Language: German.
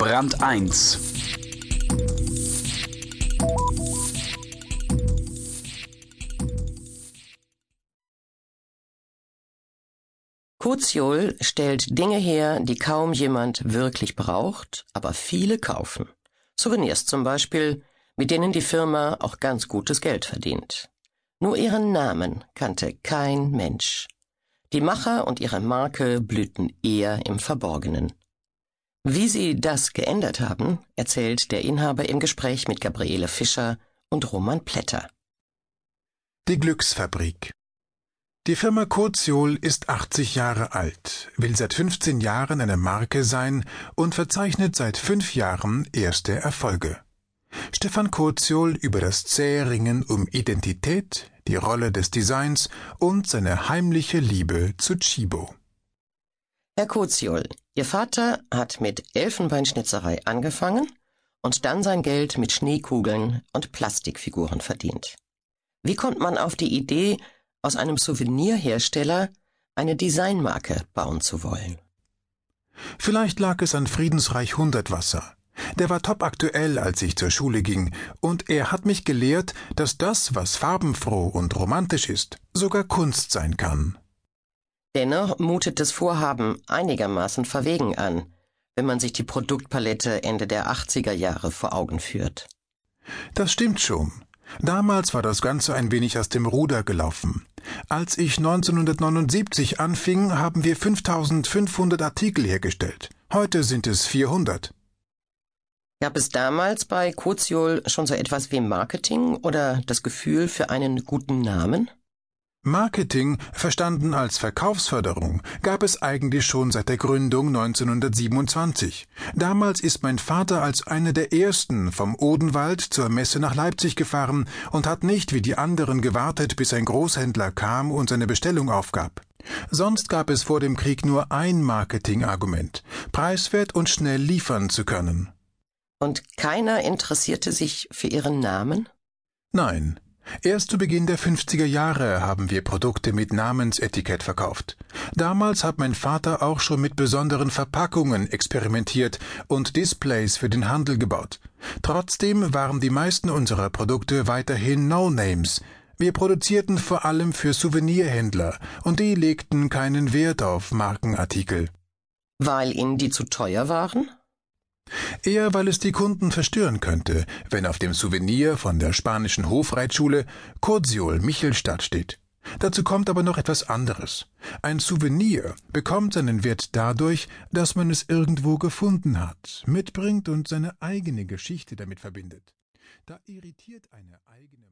Brand 1 Koziol stellt Dinge her, die kaum jemand wirklich braucht, aber viele kaufen. Souvenirs zum Beispiel, mit denen die Firma auch ganz gutes Geld verdient. Nur ihren Namen kannte kein Mensch. Die Macher und ihre Marke blühten eher im Verborgenen. Wie sie das geändert haben, erzählt der Inhaber im Gespräch mit Gabriele Fischer und Roman Plätter. Die Glücksfabrik Die Firma Koziol ist 80 Jahre alt, will seit 15 Jahren eine Marke sein und verzeichnet seit fünf Jahren erste Erfolge. Stefan Koziol über das zähe Ringen um Identität, die Rolle des Designs und seine heimliche Liebe zu Chibo. Herr Koziol, Ihr Vater hat mit Elfenbeinschnitzerei angefangen und dann sein Geld mit Schneekugeln und Plastikfiguren verdient. Wie kommt man auf die Idee, aus einem Souvenirhersteller eine Designmarke bauen zu wollen? Vielleicht lag es an Friedensreich Hundertwasser. Der war topaktuell, als ich zur Schule ging, und er hat mich gelehrt, dass das, was farbenfroh und romantisch ist, sogar Kunst sein kann. Dennoch mutet das Vorhaben einigermaßen verwegen an, wenn man sich die Produktpalette Ende der 80er Jahre vor Augen führt. Das stimmt schon. Damals war das Ganze ein wenig aus dem Ruder gelaufen. Als ich 1979 anfing, haben wir 5500 Artikel hergestellt. Heute sind es 400. Gab es damals bei Koziol schon so etwas wie Marketing oder das Gefühl für einen guten Namen? Marketing, verstanden als Verkaufsförderung, gab es eigentlich schon seit der Gründung 1927. Damals ist mein Vater als einer der ersten vom Odenwald zur Messe nach Leipzig gefahren und hat nicht wie die anderen gewartet, bis ein Großhändler kam und seine Bestellung aufgab. Sonst gab es vor dem Krieg nur ein Marketingargument, preiswert und schnell liefern zu können. Und keiner interessierte sich für Ihren Namen? Nein. Erst zu Beginn der 50er Jahre haben wir Produkte mit Namensetikett verkauft. Damals hat mein Vater auch schon mit besonderen Verpackungen experimentiert und Displays für den Handel gebaut. Trotzdem waren die meisten unserer Produkte weiterhin No-Names. Wir produzierten vor allem für Souvenirhändler und die legten keinen Wert auf Markenartikel. Weil Ihnen die zu teuer waren? Eher weil es die Kunden verstören könnte, wenn auf dem Souvenir von der spanischen Hofreitschule Kurziol Michelstadt steht. Dazu kommt aber noch etwas anderes. Ein Souvenir bekommt seinen Wert dadurch, dass man es irgendwo gefunden hat, mitbringt und seine eigene Geschichte damit verbindet. Da irritiert eine eigene